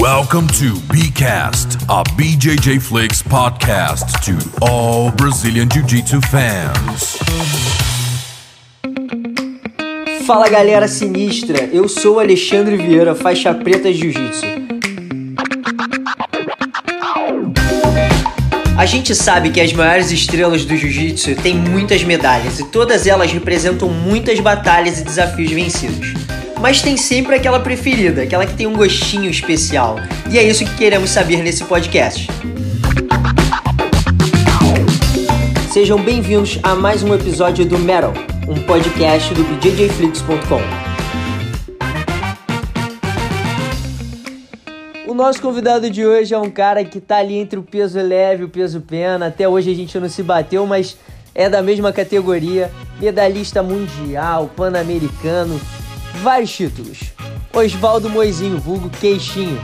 Welcome to BCast, a BJJ Flix podcast to all Brazilian Jiu Jitsu fans. Fala galera sinistra, eu sou Alexandre Vieira, faixa preta de Jiu-Jitsu. A gente sabe que as maiores estrelas do Jiu-Jitsu têm muitas medalhas e todas elas representam muitas batalhas e desafios vencidos. Mas tem sempre aquela preferida, aquela que tem um gostinho especial. E é isso que queremos saber nesse podcast. Sejam bem-vindos a mais um episódio do Metal, um podcast do BJJFlix.com. Nosso convidado de hoje é um cara que tá ali entre o peso leve e o peso pena. Até hoje a gente não se bateu, mas é da mesma categoria. Medalhista mundial, pan-americano, vários títulos. Oswaldo Moizinho, vulgo Queixinho.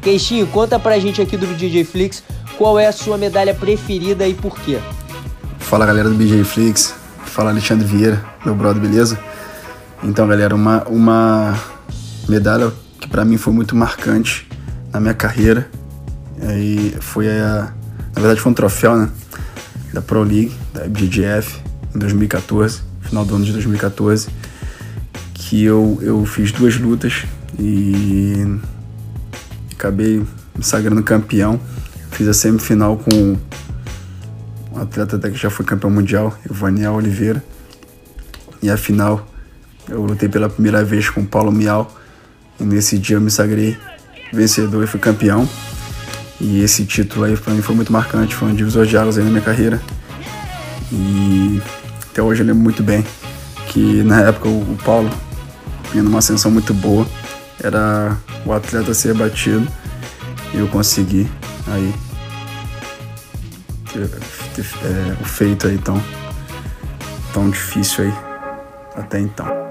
Queixinho, conta pra gente aqui do DJ Flix qual é a sua medalha preferida e por quê. Fala galera do BJ Flix, fala Alexandre Vieira, meu brother, beleza? Então galera, uma, uma medalha que para mim foi muito marcante na minha carreira. E foi a. Na verdade foi um troféu, né? Da Pro League, da BJJF, em 2014, final do ano de 2014 que eu, eu fiz duas lutas e acabei me sagrando campeão. Fiz a semifinal com um atleta até que já foi campeão mundial, Ivaniel Oliveira. E a final eu lutei pela primeira vez com Paulo Mial. E nesse dia eu me sagrei vencedor e fui campeão. E esse título aí para mim foi muito marcante, foi um divisor de águas aí na minha carreira. E até hoje eu lembro muito bem que na época o Paulo vinha numa ascensão muito boa. Era o atleta ser batido e eu consegui aí ter, ter é, o feito aí tão, tão difícil aí até então.